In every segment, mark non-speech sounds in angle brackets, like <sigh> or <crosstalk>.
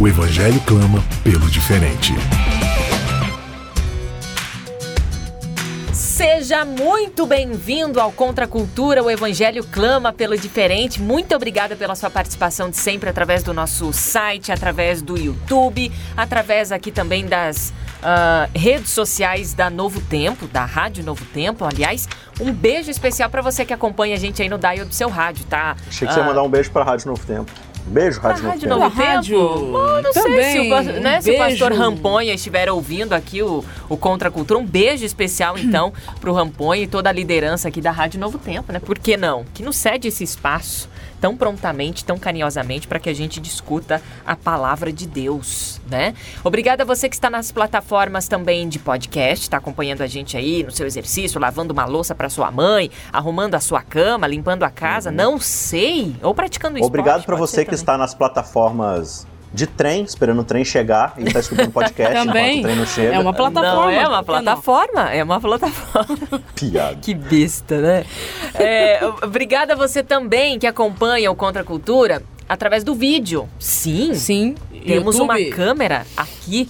o Evangelho clama pelo diferente. Seja muito bem-vindo ao Contra a Cultura, o Evangelho clama pelo diferente. Muito obrigada pela sua participação de sempre através do nosso site, através do YouTube, através aqui também das uh, redes sociais da Novo Tempo, da Rádio Novo Tempo. Aliás, um beijo especial para você que acompanha a gente aí no dial do seu rádio, tá? Achei que uh, você ia ah, mandar um beijo para a Rádio Novo Tempo. Beijo, Rádio Novo Rádio. Novo Tempo? Rádio... Oh, não Também. sei se o, né, se o pastor Ramponha estiver ouvindo aqui o, o Contra a Cultura. Um beijo especial, <clears throat> então, para o Ramponha e toda a liderança aqui da Rádio Novo Tempo, né? Por que não? Que nos cede esse espaço tão prontamente, tão carinhosamente para que a gente discuta a palavra de Deus, né? Obrigada a você que está nas plataformas também de podcast, está acompanhando a gente aí no seu exercício, lavando uma louça para sua mãe, arrumando a sua cama, limpando a casa, uhum. não sei, ou praticando esporte. Obrigado para você que está nas plataformas de trem, esperando o trem chegar e está escutando podcast Também. <laughs> enquanto o trem não chega. É uma plataforma. Não, é uma plataforma. É uma plataforma. <laughs> Piada. que besta, né? É, obrigada a você também que acompanha o Contra a Cultura através do vídeo. Sim. Sim. Temos YouTube. uma câmera aqui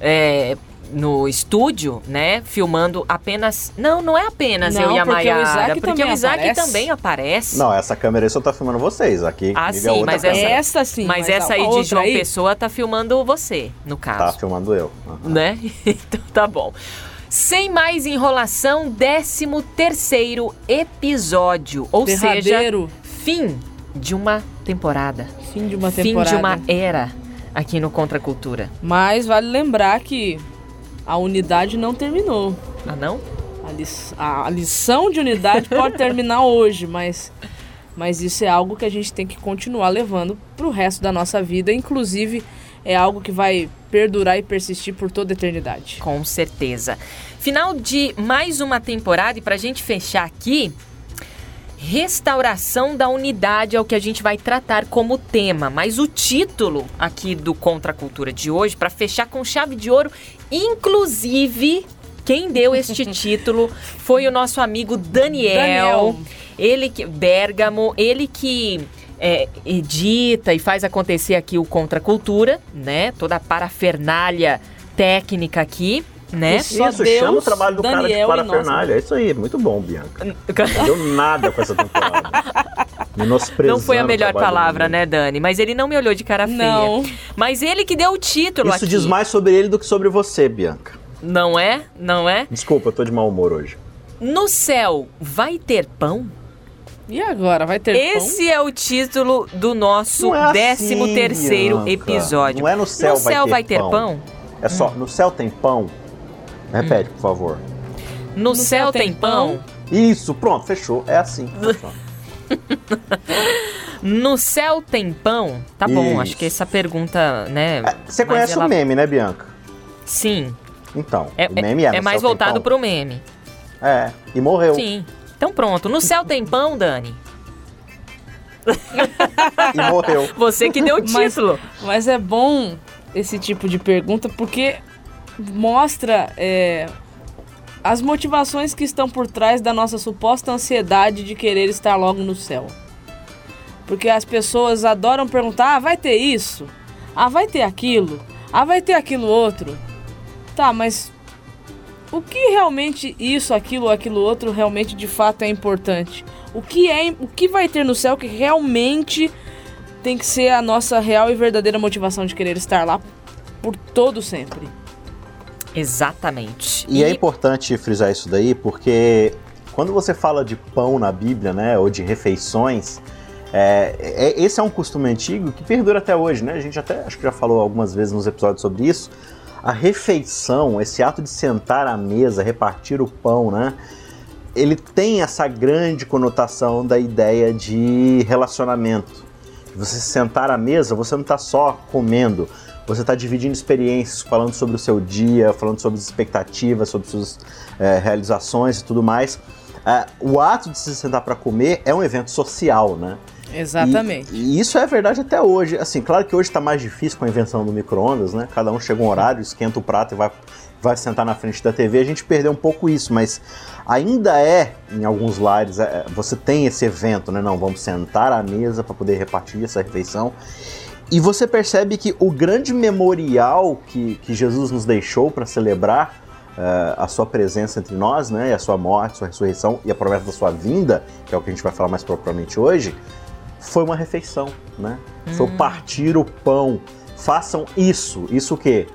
é, no estúdio, né? Filmando apenas. Não, não é apenas não, eu e a Mayara. Porque, porque o Isaac aparece. também aparece. Não, essa câmera aí só tá filmando vocês. Aqui. Ah, sim, mas essa, essa sim. Mas, mas essa aí de João aí? Pessoa tá filmando você, no caso. Tá filmando eu. Uhum. Né? <laughs> então tá bom. Sem mais enrolação, 13 terceiro episódio. Ou Derradeiro. seja, fim de uma temporada. Fim de uma temporada. Fim de uma era aqui no Contra Cultura. Mas vale lembrar que a unidade não terminou. Ah, não? A, li a lição de unidade pode terminar hoje, mas, mas isso é algo que a gente tem que continuar levando para o resto da nossa vida. Inclusive, é algo que vai perdurar e persistir por toda a eternidade. Com certeza. Final de mais uma temporada e para a gente fechar aqui, restauração da unidade é o que a gente vai tratar como tema, mas o título aqui do Contra a Cultura de hoje, para fechar com chave de ouro, inclusive quem deu este <laughs> título foi o nosso amigo Daniel, Daniel. ele que Bergamo, ele que é, edita e faz acontecer aqui o Contra a Cultura, né? Toda a parafernália técnica aqui né? Isso, Deus, chama o trabalho do Daniel cara de parafernália. É isso aí, muito bom, Bianca. Não deu nada com essa <laughs> temporada. Não foi a melhor palavra, né, Dani? Mas ele não me olhou de cara feia. Não. Mas ele que deu o título Isso aqui. diz mais sobre ele do que sobre você, Bianca. Não é? Não é? Desculpa, eu tô de mau humor hoje. No céu vai ter pão? E agora, vai ter Esse pão? é o título do nosso é 13 assim, terceiro episódio. Não é no céu, no céu vai, ter, vai ter pão? pão? É só, hum. no céu tem pão? Repete, por favor. No, no céu, céu, tem pão? pão? Isso, pronto, fechou. É assim. <laughs> <laughs> no céu tem pão? Tá Isso. bom, acho que essa pergunta, né? É, você conhece ela... o meme, né, Bianca? Sim. Então, é, o meme é, é, é mais voltado pro meme. É, e morreu. Sim. Então pronto, no céu tem pão, Dani? <laughs> e morreu. Você que deu o título. Mas, mas é bom esse tipo de pergunta porque mostra é, as motivações que estão por trás da nossa suposta ansiedade de querer estar logo no céu. Porque as pessoas adoram perguntar: ah, vai ter isso? Ah, vai ter aquilo? Ah, vai ter aquilo outro? Tá, mas o que realmente isso, aquilo, aquilo outro realmente de fato é importante? O que é, o que vai ter no céu que realmente tem que ser a nossa real e verdadeira motivação de querer estar lá por todo sempre? Exatamente. E, e, é importante frisar isso daí porque quando você fala de pão na Bíblia, né, ou de refeições, é, é, esse é um costume antigo que perdura até hoje, né? A gente até acho que já falou algumas vezes nos episódios sobre isso. A refeição, esse ato de sentar à mesa, repartir o pão, né? Ele tem essa grande conotação da ideia de relacionamento você sentar à mesa, você não está só comendo, você está dividindo experiências, falando sobre o seu dia, falando sobre as expectativas, sobre suas é, realizações e tudo mais. É, o ato de se sentar para comer é um evento social, né? Exatamente. E, e, isso é verdade até hoje. Assim, claro que hoje está mais difícil com a invenção do micro-ondas, né? Cada um chega um horário, esquenta o prato e vai, vai sentar na frente da TV. A gente perdeu um pouco isso, mas ainda é, em alguns lares, é, você tem esse evento, né? Não, vamos sentar à mesa para poder repartir essa refeição. E você percebe que o grande memorial que, que Jesus nos deixou para celebrar uh, a sua presença entre nós, né? E a sua morte, sua ressurreição e a promessa da sua vinda, que é o que a gente vai falar mais propriamente hoje, foi uma refeição, né? Hum. Foi partir o pão. Façam isso. Isso o quê?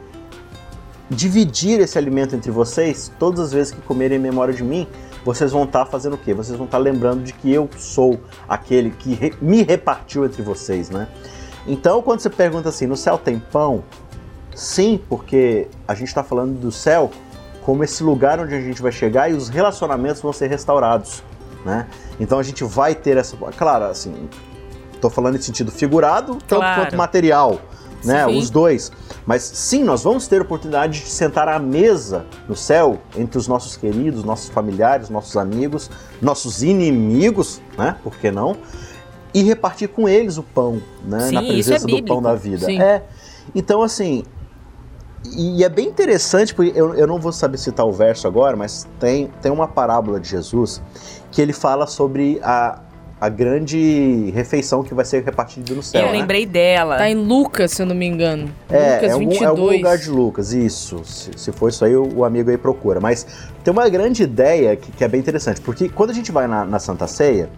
Dividir esse alimento entre vocês, todas as vezes que comerem em memória de mim, vocês vão estar tá fazendo o quê? Vocês vão estar tá lembrando de que eu sou aquele que re me repartiu entre vocês, né? Então, quando você pergunta assim, no céu tem pão? Sim, porque a gente está falando do céu como esse lugar onde a gente vai chegar e os relacionamentos vão ser restaurados, né? Então a gente vai ter essa, claro, assim, Estou falando em sentido figurado, tanto claro. quanto material, né? Sim. Os dois. Mas sim, nós vamos ter oportunidade de sentar à mesa no céu entre os nossos queridos, nossos familiares, nossos amigos, nossos inimigos, né? Por que não? E repartir com eles o pão, né? Sim, Na presença é do pão da vida. Sim. É. Então, assim, e é bem interessante, porque eu, eu não vou saber citar o verso agora, mas tem, tem uma parábola de Jesus que ele fala sobre a, a grande refeição que vai ser repartida no céu. Eu né? lembrei dela. Tá em Lucas, se eu não me engano. É, Lucas é, algum, 22. é algum lugar de Lucas, isso. Se, se for isso aí, o, o, amigo aí procura. Mas tem uma grande ideia que, que é bem interessante, porque quando a gente vai na, na, Santa Ceia,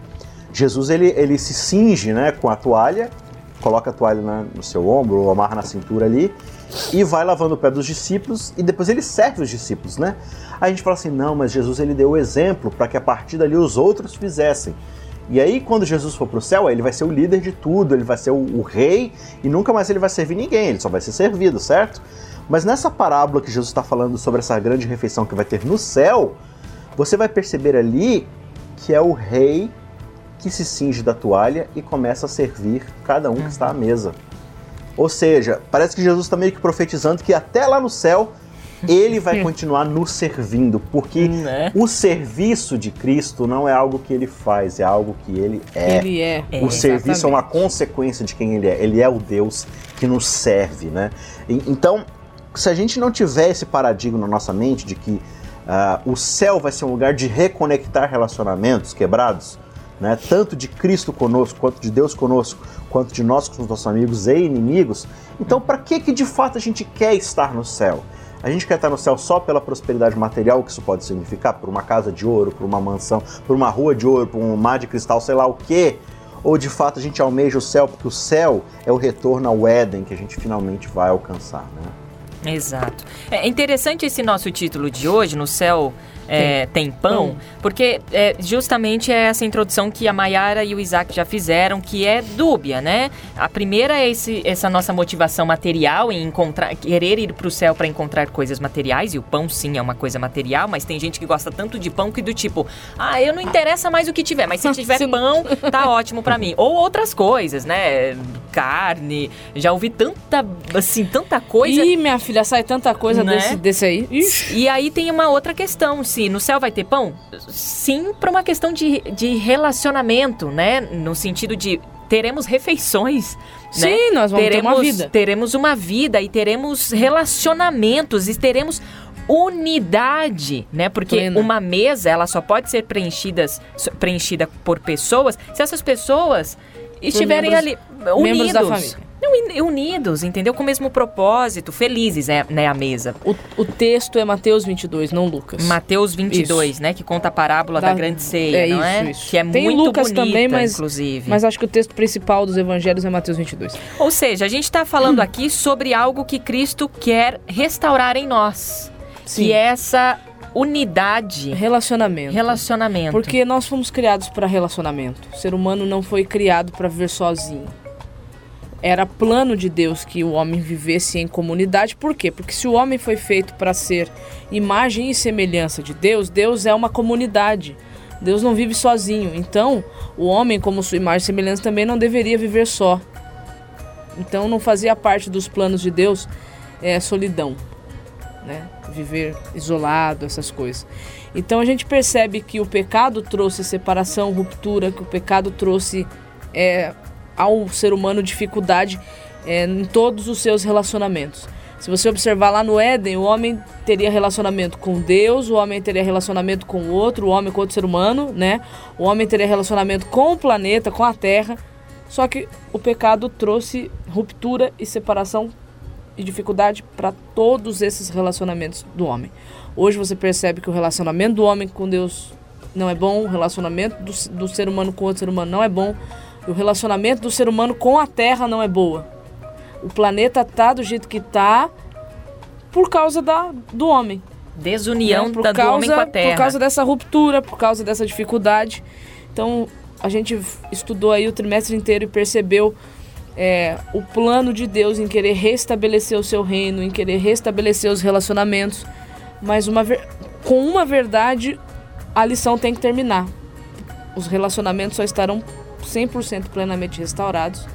Jesus ele, ele se cinge né, com a toalha, coloca a toalha na, no seu ombro, ou amarra na cintura ali, e vai lavando o pé dos discípulos, e depois ele serve os discípulos, né? A gente fala assim, não, mas Jesus ele deu o exemplo para que a partir dali os outros fizessem. E aí, quando Jesus for para o céu, ele vai ser o líder de tudo, ele vai ser o, o, rei e nunca mais ele vai servir ninguém, ele só vai ser servido, certo? Mas nessa parábola que Jesus está falando sobre essa grande refeição que vai ter no céu, você vai perceber ali que é o rei que se cinge da toalha e começa a servir cada um que está à mesa. Ou seja, parece que Jesus está meio que profetizando que até lá no céu ele vai <laughs> continuar nos servindo, porque né? o serviço de Cristo não é algo que ele faz, é algo que ele é. Ele é. O é, serviço exatamente. é uma consequência de quem ele é. Ele é o Deus que nos serve, né? E, então, se a gente não tiver esse paradigma na nossa mente de que uh, o céu vai ser um lugar de reconectar relacionamentos quebrados, né? Tanto de Cristo conosco, quanto de Deus conosco, quanto de nós com os nossos amigos e inimigos. Então, para que que de fato a gente quer estar no céu? A gente quer estar no céu só pela prosperidade material que isso pode significar, por uma casa de ouro, por uma mansão, por uma rua de ouro, por um mar de cristal, sei lá o quê? Ou de fato a gente almeja o céu porque o céu é o retorno ao Éden que a gente finalmente vai alcançar, né? Exato. É interessante esse nosso título de hoje, no céu é, tem pão, porque é, justamente é essa introdução que a Mayara e o Isaac já fizeram, que é dúbia, né? A primeira é esse, essa nossa motivação material em encontrar, querer ir para o céu para encontrar coisas materiais, e o pão sim é uma coisa material, mas tem gente que gosta tanto de pão que do tipo, ah, eu não interessa mais o que tiver, mas se <laughs> tiver pão, tá ótimo para mim. Ou outras coisas, né? Carne, já ouvi tanta, assim, tanta coisa. Ih, minha filha, sai tanta coisa né? desse, desse aí. Ixi. E aí tem uma outra questão, se no céu vai ter pão? Sim, para uma questão de, de relacionamento, né? No sentido de teremos refeições. Né? Sim, nós vamos teremos, ter uma vida. Teremos uma vida e teremos relacionamentos e teremos unidade, né? Porque Plena. uma mesa, ela só pode ser preenchidas, preenchida por pessoas se essas pessoas estiverem membros, ali unidos. Membros da família unidos, entendeu? Com o mesmo propósito, felizes, é, né, a mesa. O, o texto é Mateus 22, não Lucas. Mateus 22, isso. né, que conta a parábola da, da grande ceia, é, não é? Isso. Que é Tem muito Lucas bonita, também, mas, inclusive. Mas acho que o texto principal dos evangelhos é Mateus 22. Ou seja, a gente está falando hum. aqui sobre algo que Cristo quer restaurar em nós. Sim. Que é essa unidade. Relacionamento. Relacionamento. Porque nós fomos criados para relacionamento. O ser humano não foi criado para viver sozinho era plano de Deus que o homem vivesse em comunidade. Por quê? Porque se o homem foi feito para ser imagem e semelhança de Deus, Deus é uma comunidade. Deus não vive sozinho. Então, o homem, como sua imagem e semelhança, também não deveria viver só. Então, não fazia parte dos planos de Deus é, solidão, né? Viver isolado, essas coisas. Então, a gente percebe que o pecado trouxe separação, ruptura, que o pecado trouxe é, ao ser humano dificuldade é, em todos os seus relacionamentos. Se você observar lá no Éden, o homem teria relacionamento com Deus, o homem teria relacionamento com o outro, o homem com outro ser humano, né? O homem teria relacionamento com o planeta, com a terra. Só que o pecado trouxe ruptura e separação e dificuldade para todos esses relacionamentos do homem. Hoje você percebe que o relacionamento do homem com Deus não é bom, o relacionamento do, do ser humano com outro ser humano não é bom, o relacionamento do ser humano com a terra não é boa. O planeta tá do jeito que tá por causa da, do homem. Desunião né? por da, causa, do homem com a terra. Por causa dessa ruptura, por causa dessa dificuldade. Então, a gente estudou aí o trimestre inteiro e percebeu é, o plano de Deus em querer restabelecer o seu reino, em querer restabelecer os relacionamentos. Mas uma com uma verdade, a lição tem que terminar. Os relacionamentos só estarão 100% plenamente restaurados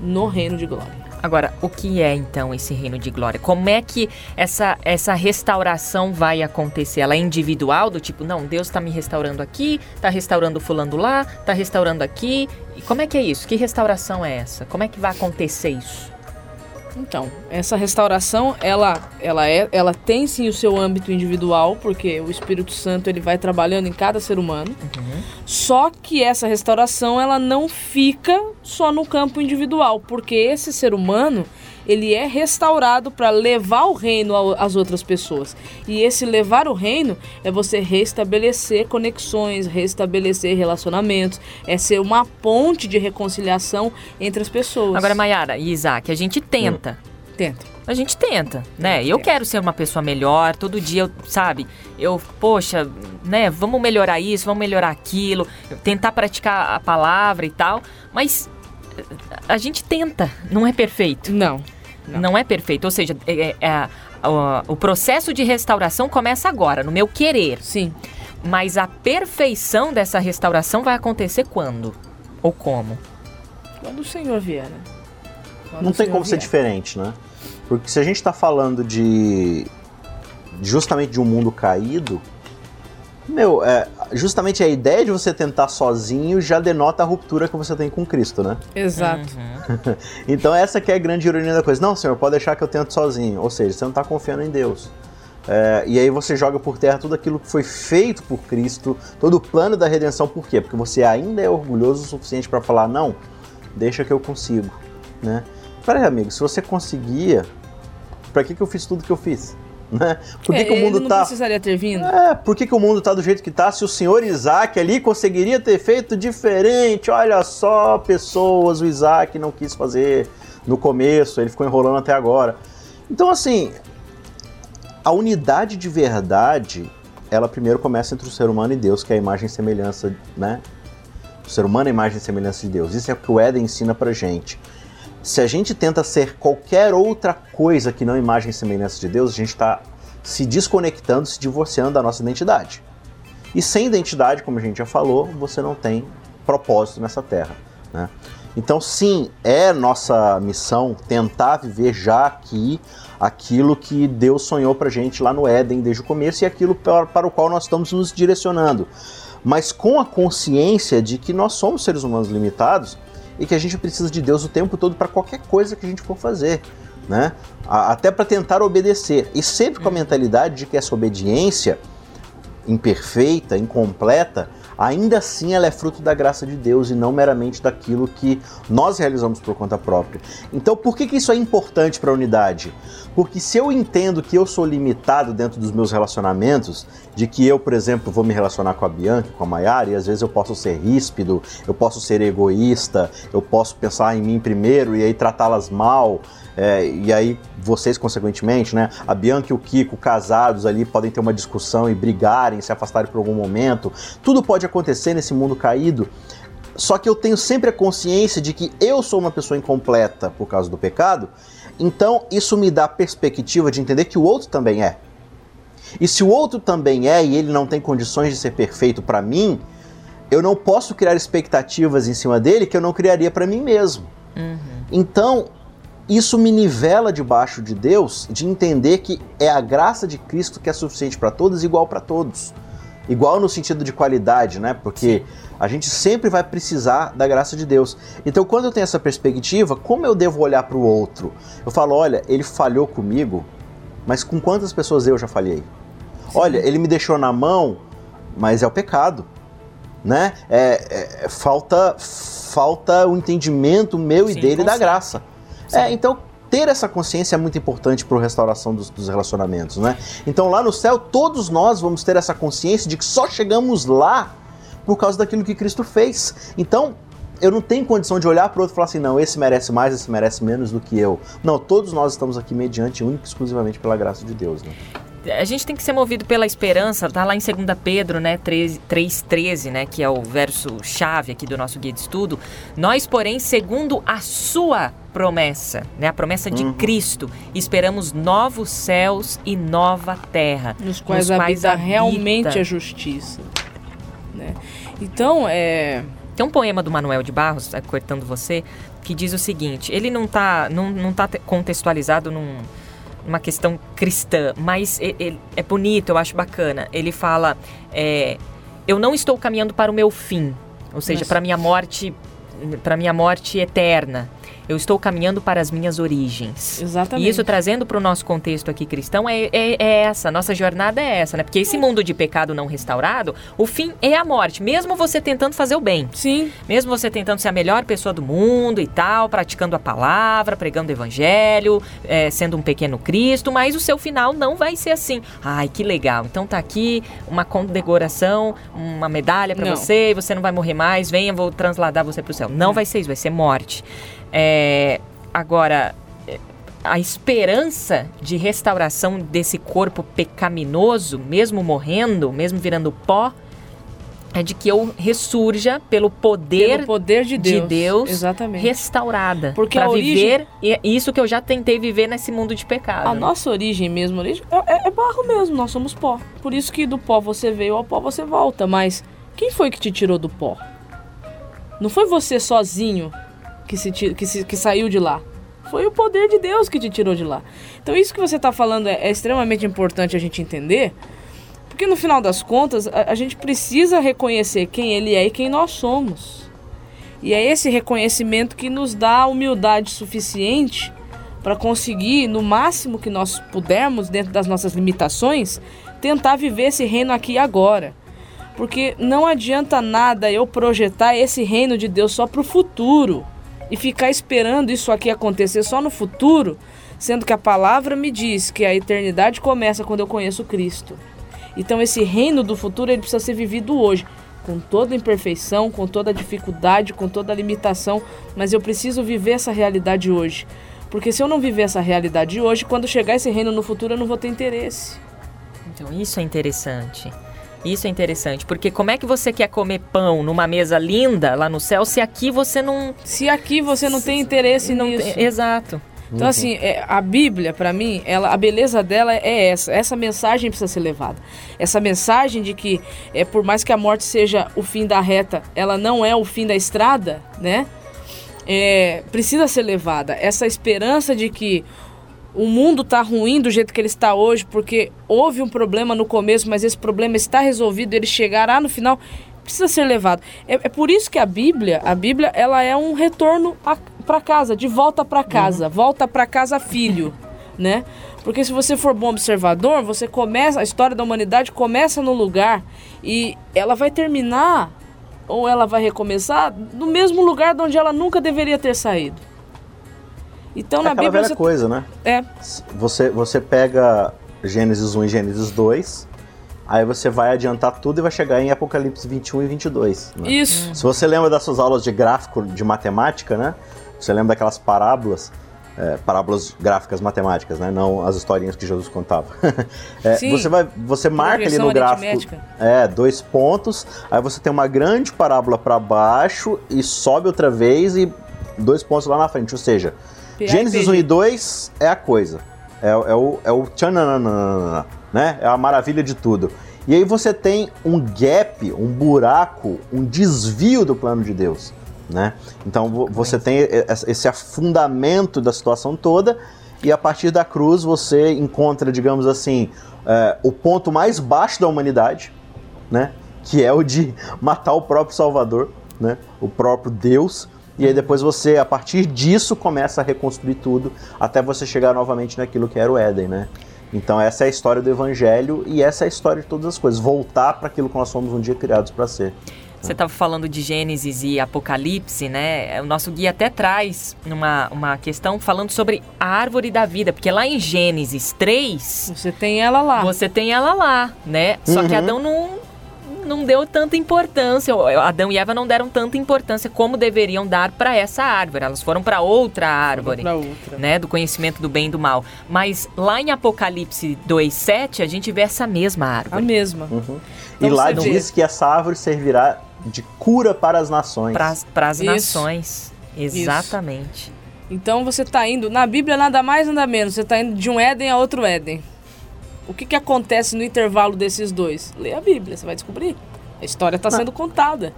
no reino de glória. Agora, o que é então esse reino de glória? Como é que essa, essa restauração vai acontecer? Ela é individual, do tipo, não, Deus está me restaurando aqui, está restaurando fulano lá, está restaurando aqui. E como é que é isso? Que restauração é essa? Como é que vai acontecer isso? Então, essa restauração, ela, ela, é, ela tem sim o seu âmbito individual, porque o Espírito Santo ele vai trabalhando em cada ser humano. Uhum. Só que essa restauração, ela não fica só no campo individual, porque esse ser humano, ele é restaurado para levar o reino às outras pessoas. E esse levar o reino é você restabelecer conexões, restabelecer relacionamentos, é ser uma ponte de reconciliação entre as pessoas. Agora, Mayara e Isaac, a gente tenta. Hum. Tenta. A gente tenta, né? Eu quero ser uma pessoa melhor, todo dia, eu, sabe? Eu, poxa, né? Vamos melhorar isso, vamos melhorar aquilo, tentar praticar a palavra e tal, mas a gente tenta, não é perfeito. Não. Não, não é perfeito. Ou seja, é, é, é, o, o processo de restauração começa agora, no meu querer. Sim. Mas a perfeição dessa restauração vai acontecer quando? Ou como? Quando o Senhor vier, né? Quando não tem como vier. ser diferente, né? Porque se a gente está falando de justamente de um mundo caído, meu, é, justamente a ideia de você tentar sozinho já denota a ruptura que você tem com Cristo, né? Exato. Uhum. <laughs> então essa que é a grande ironia da coisa. Não, senhor, pode deixar que eu tento sozinho. Ou seja, você não está confiando em Deus. É, e aí você joga por terra tudo aquilo que foi feito por Cristo, todo o plano da redenção. Por quê? Porque você ainda é orgulhoso o suficiente para falar, não, deixa que eu consigo, né? Peraí, amigo, se você conseguia, para que, que eu fiz tudo que eu fiz? Né? Por que, é, que o mundo não tá. precisaria ter vindo. É, por que, que o mundo tá do jeito que tá? Se o senhor Isaac ali conseguiria ter feito diferente, olha só, pessoas, o Isaac não quis fazer no começo, ele ficou enrolando até agora. Então, assim, a unidade de verdade, ela primeiro começa entre o ser humano e Deus, que é a imagem e semelhança, né? O ser humano é a imagem e semelhança de Deus. Isso é o que o Éden ensina pra gente se a gente tenta ser qualquer outra coisa que não imagem e semelhança de Deus, a gente está se desconectando, se divorciando da nossa identidade. E sem identidade, como a gente já falou, você não tem propósito nessa terra. Né? Então, sim, é nossa missão tentar viver já aqui aquilo que Deus sonhou para gente lá no Éden desde o começo e aquilo para, para o qual nós estamos nos direcionando. Mas com a consciência de que nós somos seres humanos limitados e que a gente precisa de Deus o tempo todo para qualquer coisa que a gente for fazer. Né? Até para tentar obedecer. E sempre com a mentalidade de que essa obediência imperfeita, incompleta, ainda assim ela é fruto da graça de Deus e não meramente daquilo que nós realizamos por conta própria. Então, por que, que isso é importante para a unidade? Porque se eu entendo que eu sou limitado dentro dos meus relacionamentos, de que eu, por exemplo, vou me relacionar com a Bianca, com a Mayara, e às vezes eu posso ser ríspido, eu posso ser egoísta, eu posso pensar em mim primeiro e aí tratá-las mal, é, e aí vocês, consequentemente, né? A Bianca e o Kiko, casados ali, podem ter uma discussão e brigarem, se afastarem por algum momento. Tudo pode acontecer nesse mundo caído. Só que eu tenho sempre a consciência de que eu sou uma pessoa incompleta por causa do pecado, então isso me dá a perspectiva de entender que o outro também é. E se o outro também é e ele não tem condições de ser perfeito para mim, eu não posso criar expectativas em cima dele que eu não criaria para mim mesmo. Uhum. Então, isso me nivela debaixo de Deus de entender que é a graça de Cristo que é suficiente para todos, igual para todos. Igual no sentido de qualidade, né? Porque a gente sempre vai precisar da graça de Deus. Então, quando eu tenho essa perspectiva, como eu devo olhar para o outro? Eu falo, olha, ele falhou comigo, mas com quantas pessoas eu já falhei? Olha, ele me deixou na mão, mas é o pecado, né? É, é, falta falta o entendimento meu Sim, e dele da graça. É, então ter essa consciência é muito importante para a restauração dos, dos, relacionamentos, né? Então lá no céu todos nós vamos ter essa consciência de que só chegamos lá por causa daquilo que Cristo fez. Então eu não tenho condição de olhar para o outro e falar assim, não, esse merece mais, esse merece menos do que eu. Não, todos nós estamos aqui mediante única e exclusivamente pela graça de Deus, né? A gente tem que ser movido pela esperança, tá lá em 2 Pedro, né, 3:13, né, que é o verso chave aqui do nosso guia de estudo. Nós, porém, segundo a sua promessa, né, a promessa de uhum. Cristo, esperamos novos céus e nova terra, nos quais, nos quais habita, habita realmente a justiça, né? Então, é tem um poema do Manuel de Barros, é, cortando você, que diz o seguinte: ele não está não, não tá contextualizado num uma questão cristã, mas é, é, bonito, eu acho bacana. Ele fala: é, eu não estou caminhando para o meu fim, ou seja, para minha morte, para minha morte eterna eu estou caminhando para as minhas origens. Exatamente. E isso trazendo para o nosso contexto aqui cristão é, é, é, essa, nossa jornada é essa, né? Porque esse mundo de pecado não restaurado, o fim é a morte, mesmo você tentando fazer o bem. Sim. Mesmo você tentando ser a melhor pessoa do mundo e tal, praticando a palavra, pregando o evangelho, é, sendo um pequeno Cristo, mas o seu final não vai ser assim. Ai, que legal. Então tá aqui uma condecoração, uma medalha para você, e você não vai morrer mais, venha, vou transladar você para o céu. Não, não vai ser isso, vai ser morte. É, agora, a esperança de restauração desse corpo pecaminoso, mesmo morrendo, mesmo virando pó, é de que eu ressurja pelo poder, pelo poder de Deus, de Deus Exatamente. restaurada. Porque para viver isso que eu já tentei viver nesse mundo de pecado. A nossa origem mesmo, origem, é, é, barro mesmo, nós somos pó. Por isso que do pó você veio, ao pó você volta. Mas quem foi que te tirou do pó? Não foi você sozinho que, se, que, se, que saiu de lá. Foi o poder de Deus que te tirou de lá. Então, isso que você está falando é, é, extremamente importante a gente entender, porque no final das contas, a, a gente precisa reconhecer quem Ele é e quem nós somos. E é esse reconhecimento que nos dá a humildade suficiente para conseguir, no máximo que nós pudermos, dentro das nossas limitações, tentar viver esse reino aqui e agora. Porque não adianta nada eu projetar esse reino de Deus só para o futuro e ficar esperando isso aqui acontecer só no futuro, sendo que a palavra me diz que a eternidade começa quando eu conheço Cristo. Então esse reino do futuro ele precisa ser vivido hoje, com toda imperfeição, com toda dificuldade, com toda limitação, mas eu preciso viver essa realidade hoje. Porque se eu não viver essa realidade hoje, quando chegar esse reino no futuro eu não vou ter interesse. Então isso é interessante. Isso é interessante, porque como é que você quer comer pão numa mesa linda lá no céu se aqui você não. Se aqui você não tem interesse não nisso. Tem, exato. Então, assim, é, a Bíblia, para mim, ela, a beleza dela é essa. Essa mensagem precisa ser levada. Essa mensagem de que, é, por mais que a morte seja o fim da reta, ela não é o fim da estrada, né? É, precisa ser levada. Essa esperança de que o mundo está ruim do jeito que ele está hoje, porque houve um problema no começo, mas esse problema está resolvido, ele chegará no final, precisa ser levado. É, é por isso que a Bíblia, a Bíblia, ela é um retorno para casa, de volta para casa, uhum. volta para casa filho, <laughs> né? Porque se você for bom observador, você começa, a história da humanidade começa no lugar e ela vai terminar ou ela vai recomeçar no mesmo lugar de onde ela nunca deveria ter saído. Então é na Bíblia. velha você... coisa, né? É. Você, você pega Gênesis 1 e Gênesis 2, aí você vai adiantar tudo e vai chegar em Apocalipse 21 e 22. Né? Isso. Se você lembra das suas aulas de gráfico de matemática, né? Você lembra daquelas parábolas. É, parábolas gráficas matemáticas, né? Não as historinhas que Jesus contava. <laughs> é, Sim, você vai, você marca ali no gráfico, é, dois pontos. Aí você tem uma grande parábola para baixo e sobe outra vez e dois pontos lá na frente. Ou seja, Gênesis 1 e 2 é a coisa. É, é o, é o tchananana, né? É a maravilha de tudo. E aí você tem um gap, um buraco, um desvio do plano de Deus, né? Então você tem esse afundamento da situação toda e a partir da cruz você encontra, digamos assim, é, o ponto mais baixo da humanidade, né? Que é o de <laughs> matar o próprio Salvador, né? O próprio Deus. E aí depois você, a partir disso, começa a reconstruir tudo até você chegar novamente naquilo que era o Éden, né? Então essa é a história do Evangelho e essa é a história de todas as coisas. Voltar para aquilo que nós somos um dia criados para ser. Você estava falando de Gênesis e Apocalipse, né? O nosso guia até traz uma, uma questão falando sobre a árvore da vida, porque lá em Gênesis 3. Você tem ela lá. Você tem ela lá, né? Só uhum. que Adão não, não deu tanta importância, Adão e Eva não deram tanta importância como deveriam dar para essa árvore. Elas foram para outra árvore, outra. né, do conhecimento do bem e do mal. Mas lá em Apocalipse 2:7 a gente vê essa mesma árvore. A mesma. Uhum. Então, e lá diz vê. que essa árvore servirá de cura para as nações. Para as nações. Exatamente. Isso. Então você está indo, na Bíblia nada mais nada menos, você está indo de um Éden a outro Éden. O que, que acontece no intervalo desses dois? Lê a Bíblia, você vai descobrir. A história está sendo contada.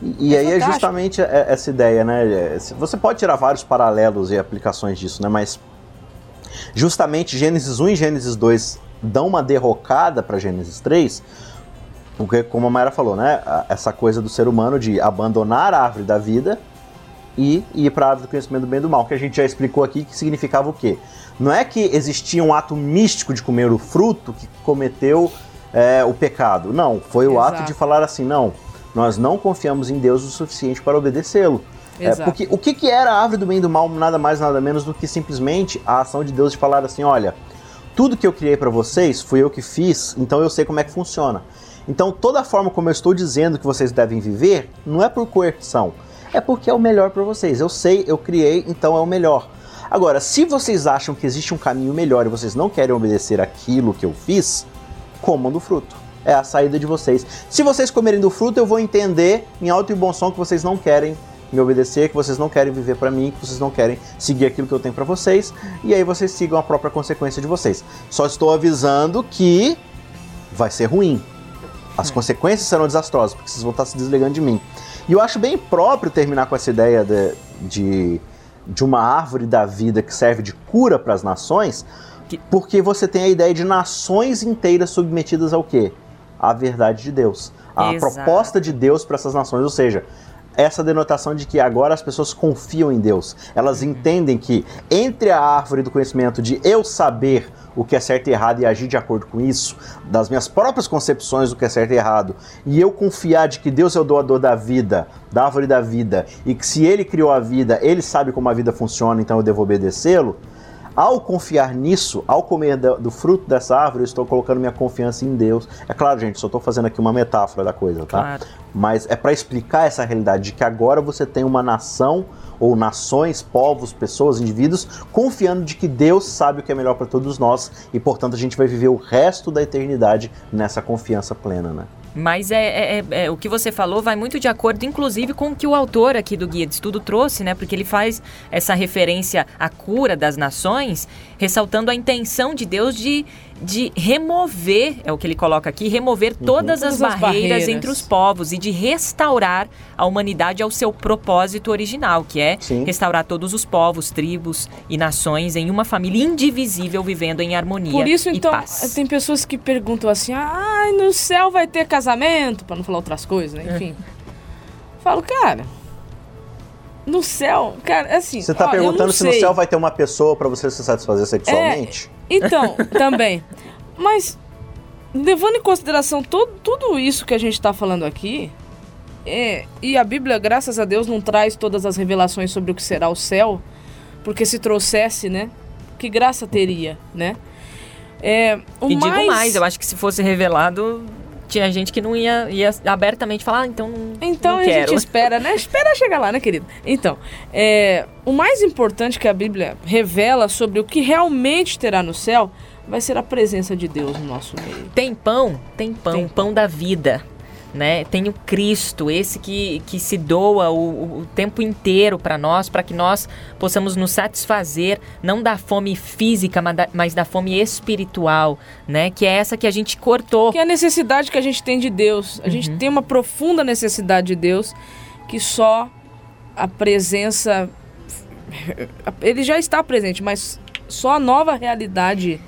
E, e é aí fantástico. é justamente essa ideia, né? Você pode tirar vários paralelos e aplicações disso, né? Mas justamente Gênesis 1 e Gênesis 2 dão uma derrocada para Gênesis 3, porque, como a Mayra falou, né? Essa coisa do ser humano de abandonar a árvore da vida e ir para a árvore do conhecimento do bem e do mal, que a gente já explicou aqui que significava o quê? Não é que existia um ato místico de comer o fruto que cometeu é, o pecado. Não, foi o ato de falar assim: não, nós não confiamos em Deus o suficiente para obedecê-lo. É, porque o que, que era a árvore do bem e do mal, nada mais, nada menos do que simplesmente a ação de Deus de falar assim: olha, tudo que eu criei para vocês fui eu que fiz, então eu sei como é que funciona. Então toda a forma como eu estou dizendo que vocês devem viver não é por coerção, é porque é o melhor para vocês. Eu sei, eu criei, então é o melhor. Agora, se vocês acham que existe um caminho melhor e vocês não querem obedecer aquilo que eu fiz, comam do fruto. É a saída de vocês. Se vocês comerem do fruto, eu vou entender em alto e bom som que vocês não querem me obedecer, que vocês não querem viver para mim, que vocês não querem seguir aquilo que eu tenho para vocês, e aí vocês sigam a própria consequência de vocês. Só estou avisando que vai ser ruim. As é. consequências serão desastrosas, porque vocês vão estar se desligando de mim. E eu acho bem próprio terminar com essa ideia de, de de uma árvore da vida que serve de cura para as nações, porque você tem a ideia de nações inteiras submetidas ao quê? À verdade de Deus. A Exato. proposta de Deus para essas nações, ou seja, essa denotação de que agora as pessoas confiam em Deus. Elas uhum. entendem que entre a árvore do conhecimento de eu saber o que é certo e errado e agir de acordo com isso, das minhas próprias concepções do que é certo e errado, e eu confiar de que Deus é o doador da vida, da árvore da vida, e que se ele criou a vida, ele sabe como a vida funciona, então eu devo obedecê-lo. Ao confiar nisso, ao comer do, fruto dessa árvore, eu estou colocando minha confiança em Deus. É claro, gente, só estou fazendo aqui uma metáfora da coisa, tá? Claro. Mas é para explicar essa realidade de que agora você tem uma nação ou nações, povos, pessoas, indivíduos, confiando de que Deus sabe o que é melhor para todos nós e, portanto, a gente vai viver o resto da eternidade nessa confiança plena, né? Mas é, é, é, é, o que você falou vai muito de acordo, inclusive, com o que o autor aqui do Guia de Estudo trouxe, né? Porque ele faz essa referência à cura das nações, ressaltando a intenção de Deus de de remover, é o que ele coloca aqui, remover uhum. todas, as, todas barreiras as barreiras entre os povos e de restaurar a humanidade ao seu propósito original, que é Sim. restaurar todos os povos, tribos e nações em uma família indivisível vivendo em harmonia. Por isso, então, paz. tem pessoas que perguntam assim: ah, no céu vai ter casamento, para não falar outras coisas, né? Enfim. Falo, cara, no céu, cara, assim. Você tá ó, perguntando se no céu vai ter uma pessoa para você se satisfazer sexualmente? É, então, <laughs> também. Mas, levando em consideração todo, tudo isso que a gente tá falando aqui, é, e a Bíblia, graças a Deus, não traz todas as revelações sobre o que será o céu, porque se trouxesse, né? Que graça teria, né? É, o e mais... digo mais, eu acho que se fosse revelado, tinha gente que não ia, ia abertamente falar, ah, então não Então não a gente espera, né? Espera chegar lá, né, querido? Então, é, o mais importante que a Bíblia revela sobre o que realmente terá no céu vai ser a presença de Deus no nosso meio. Tem pão? Tem pão. Tem pão da vida. Né? Tem o Cristo, esse que, que se doa o, o tempo inteiro para nós, para que nós possamos nos satisfazer, não da fome física, mas da, mas da fome espiritual, né? Que é essa que a gente cortou. Que é a necessidade que a gente tem de Deus. A uhum. gente tem uma profunda necessidade de Deus que só a presença. Ele já está presente, mas só a nova realidade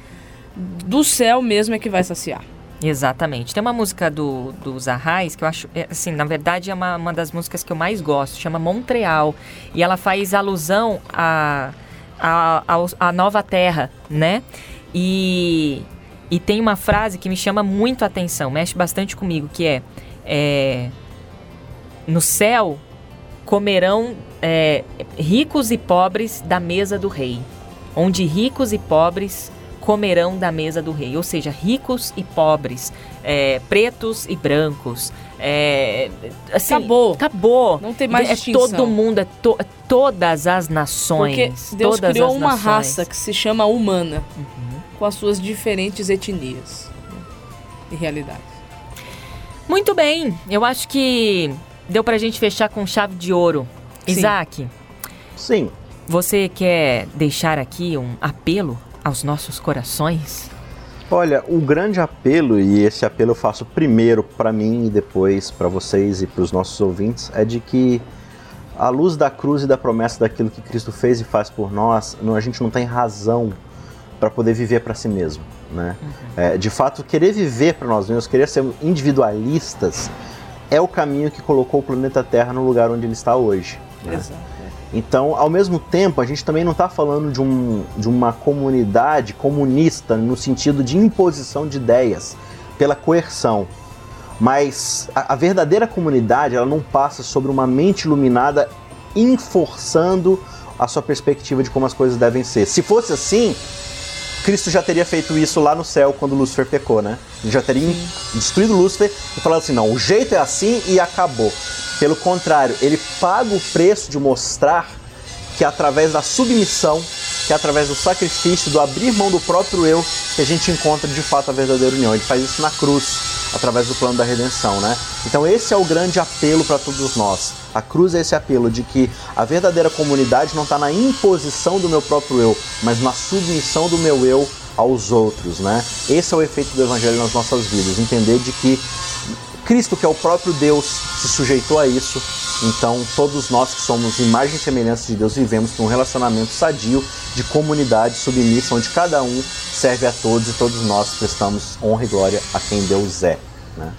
do céu mesmo é que vai saciar. Exatamente. Tem uma música do, dos Arrais que eu acho, é, assim, na verdade é uma, uma das músicas que eu mais gosto, chama Montreal. E ela faz alusão à a, a, a, Nova Terra, né? E, e tem uma frase que me chama muito a atenção, mexe bastante comigo, que é, é no céu comerão é, ricos e pobres da mesa do rei, onde ricos e pobres comerão da mesa do rei, ou seja, ricos e pobres, é, pretos e brancos. É, assim, acabou. Acabou. Não tem mais é, distinção. todo mundo, é to, todas as nações. Porque Deus criou uma nações. raça que se chama humana, uhum. com as suas diferentes etnias e realidades. Muito bem, eu acho que deu pra gente fechar com chave de ouro. Sim. Isaac. Sim. Você quer deixar aqui um apelo aos nossos corações? Olha, o grande apelo, e esse apelo eu faço primeiro para mim e depois para vocês e para os nossos ouvintes, é de que à luz da cruz e da promessa daquilo que Cristo fez e faz por nós, a gente não tem razão para poder viver para si mesmo. Né? Uhum. É, de fato, querer viver para nós mesmos, querer ser individualistas, é o caminho que colocou o planeta Terra no lugar onde ele está hoje. Né? Exato. Então, ao mesmo tempo, a gente também não está falando de, um, de uma comunidade comunista no sentido de imposição de ideias pela coerção. Mas a, a verdadeira comunidade ela não passa sobre uma mente iluminada enforçando a sua perspectiva de como as coisas devem ser. Se fosse assim, Cristo já teria feito isso lá no céu quando Lúcifer pecou, né? Ele já teria Sim. destruído Lúcifer e falado assim: não, o jeito é assim e acabou. Pelo contrário, ele paga o preço de mostrar que é através da submissão, que é através do sacrifício, do abrir mão do próprio eu, que a gente encontra de fato a verdadeira união. Ele faz isso na cruz, através do plano da redenção, né? Então esse é o grande apelo para todos nós. A cruz é esse apelo de que a verdadeira comunidade não está na imposição do meu próprio eu, mas na submissão do meu eu aos outros, né? Esse é o efeito do evangelho nas nossas vidas, entender de que Cristo, que é o próprio Deus, se sujeitou a isso. Então, todos nós que somos imagem e semelhança de Deus vivemos um relacionamento sadio de comunidade submissa, onde cada um serve a todos e todos nós prestamos honra e glória a quem Deus é. Né?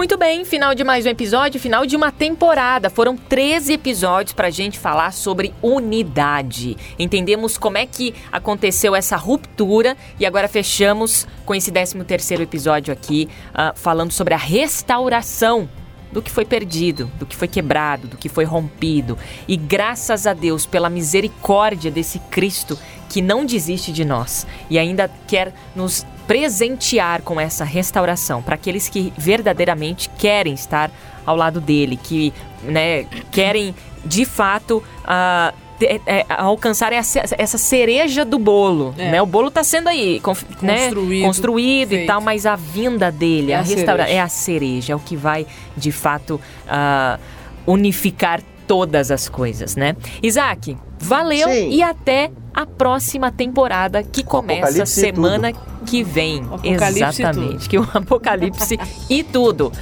Muito bem, final de mais um episódio, final de uma temporada. Foram 13 episódios para a gente falar sobre unidade. Entendemos como é que aconteceu essa ruptura e agora fechamos com esse 13 terceiro episódio aqui, uh, falando sobre a restauração do que foi perdido, do que foi quebrado, do que foi rompido. E graças a Deus pela misericórdia desse Cristo que não desiste de nós e ainda quer nos presentear com essa restauração para aqueles que verdadeiramente querem estar ao lado dele, que né, querem de fato uh, é, é, alcançar essa, essa, cereja do bolo. É. Né? O bolo está sendo aí né? construído, construído e tal, mas a vinda dele, é a, a restaura é a cereja, é o que vai de fato uh, unificar todas as coisas, né? Isaac, valeu Sim. e até a próxima temporada que começa semana que vem. Exatamente. Que o apocalipse <laughs> e tudo.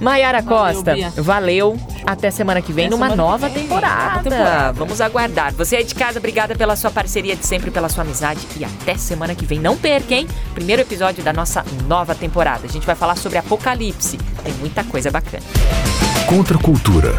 Maiara Costa, valeu. Até semana que vem até numa nova vem, temporada. temporada. Vamos aguardar. Você aí de casa, obrigada pela sua parceria de sempre, pela sua amizade. E até semana que vem. Não perca, hein? Primeiro episódio da nossa nova temporada. A gente vai falar sobre apocalipse. Tem muita coisa bacana. Contra a cultura.